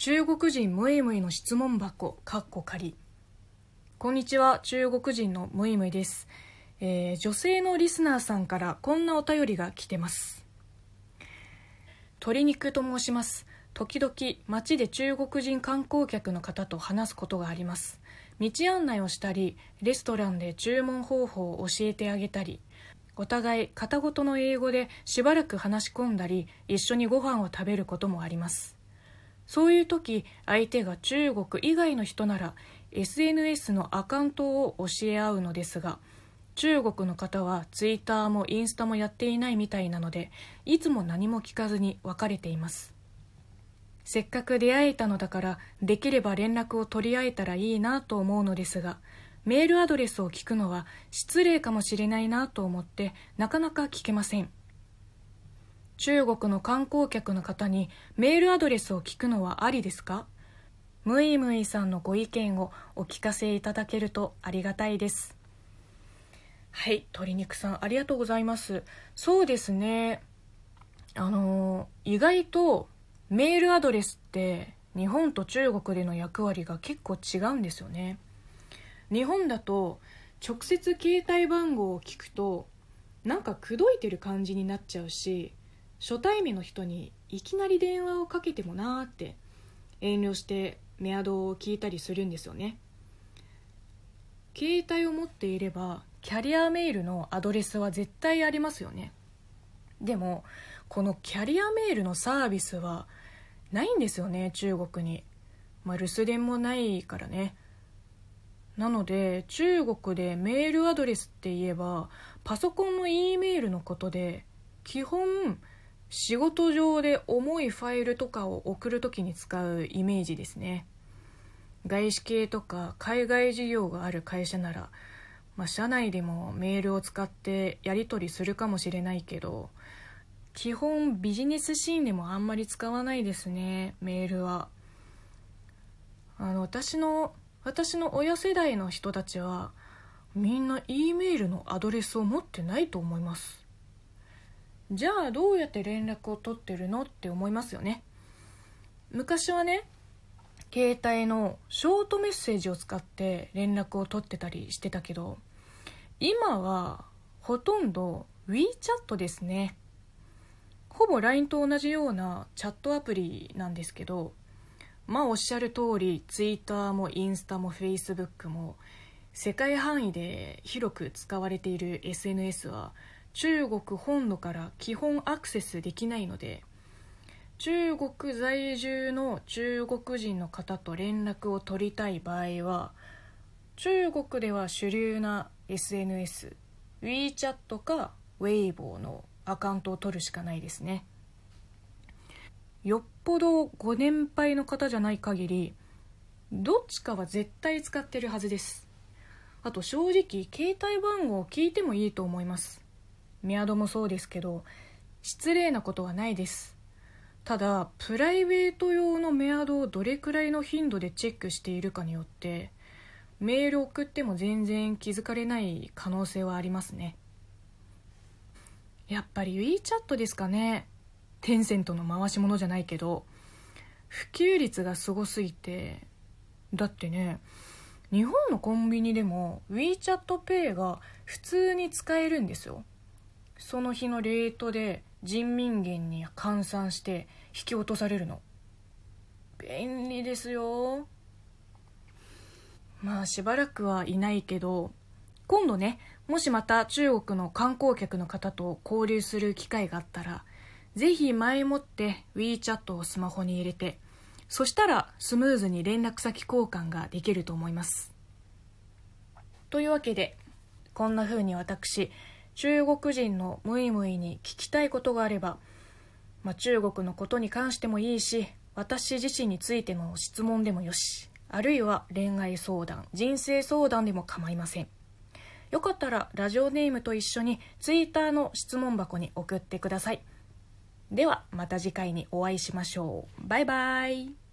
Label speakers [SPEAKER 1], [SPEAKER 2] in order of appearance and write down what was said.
[SPEAKER 1] 中国人ムイムイの質問箱かっこ仮。こんにちは中国人のムイムイです、えー、女性のリスナーさんからこんなお便りが来てます。鶏肉と申します。時々街で中国人観光客の方と話すことがあります。道案内をしたりレストランで注文方法を教えてあげたりお互い片言の英語でしばらく話し込んだり一緒にご飯を食べることもあります。そういう時相手が中国以外の人なら SNS のアカウントを教え合うのですが中国の方はツイッターもインスタもやっていないみたいなのでいつも何も聞かずに別れています。せっかく出会えたのだからできれば連絡を取り合えたらいいなと思うのですがメールアドレスを聞くのは失礼かもしれないなと思ってなかなか聞けません。中国の観光客の方にメールアドレスを聞くのはありですか？ムイムイさんのご意見をお聞かせいただけるとありがたいです。はい鶏肉さんありがとうございます。そうですね。あの意外とメールアドレスって日本と中国での役割が結構違うんですよね。日本だと直接携帯番号を聞くとなんか口説いてる感じになっちゃうし初対面の人にいきなり電話をかけてもなーって遠慮してメアドを聞いたりするんですよね。携帯を持っていればキャリアメールのアドレスは絶対ありますよね。でもこのキャリアメールのサービスはないんですよね中国に。まあ留守電もないからね。なので中国でメールアドレスって言えばパソコンの E メールのことで基本仕事上で重いファイルとかを送る時に使うイメージですね。外資系とか海外事業がある会社なら、まあ、社内でもメールを使ってやり取りするかもしれないけど基本ビジネスシーンでもあんまり使わないですねメールは。あの私の私の親世代の人たちはみんな E メールのアドレスを持ってないと思います。じゃあどうやって連絡を取ってるのって思いますよね。昔はね携帯のショートメッセージを使って連絡を取ってたりしてたけど今はほとんど WeChat ですね。ほぼ LINE と同じようなチャットアプリなんですけどまあおっしゃる通り Twitter もインスタも Facebook も世界範囲で広く使われている SNS は中国本土から基本アクセスできないので中国在住の中国人の方と連絡を取りたい場合は中国では主流な SNS WeChat か Weibo のアカウントを取るしかないですね。よっぽどご年配の方じゃない限りどっちかは絶対使ってるはずですあと正直携帯番号を聞いてもいいと思いますメアドもそうですけど失礼なことはないです。ただプライベート用のメアドをどれくらいの頻度でチェックしているかによってメール送っても全然気づかれない可能性はありますね。やっぱり WeChat ですかね。テンセントの回し物じゃないけど普及率がすごすぎてだってね日本のコンビニでも WeChatPay が普通に使えるんですよ。その日のレートで人民元に換算して引き落とされるの便利ですよまあしばらくはいないけど今度ねもしまた中国の観光客の方と交流する機会があったらぜひ前もって WeChat をスマホに入れて、そしたらスムーズに連絡先交換ができると思います。というわけで、こんな風に私、中国人のムイムイに聞きたいことがあれば、まあ、中国のことに関してもいいし、私自身についての質問でもよし、あるいは恋愛相談、人生相談でも構いません。よかったらラジオネームと一緒に Twitter の質問箱に送ってください。ではまた次回にお会いしましょう。バイバイ。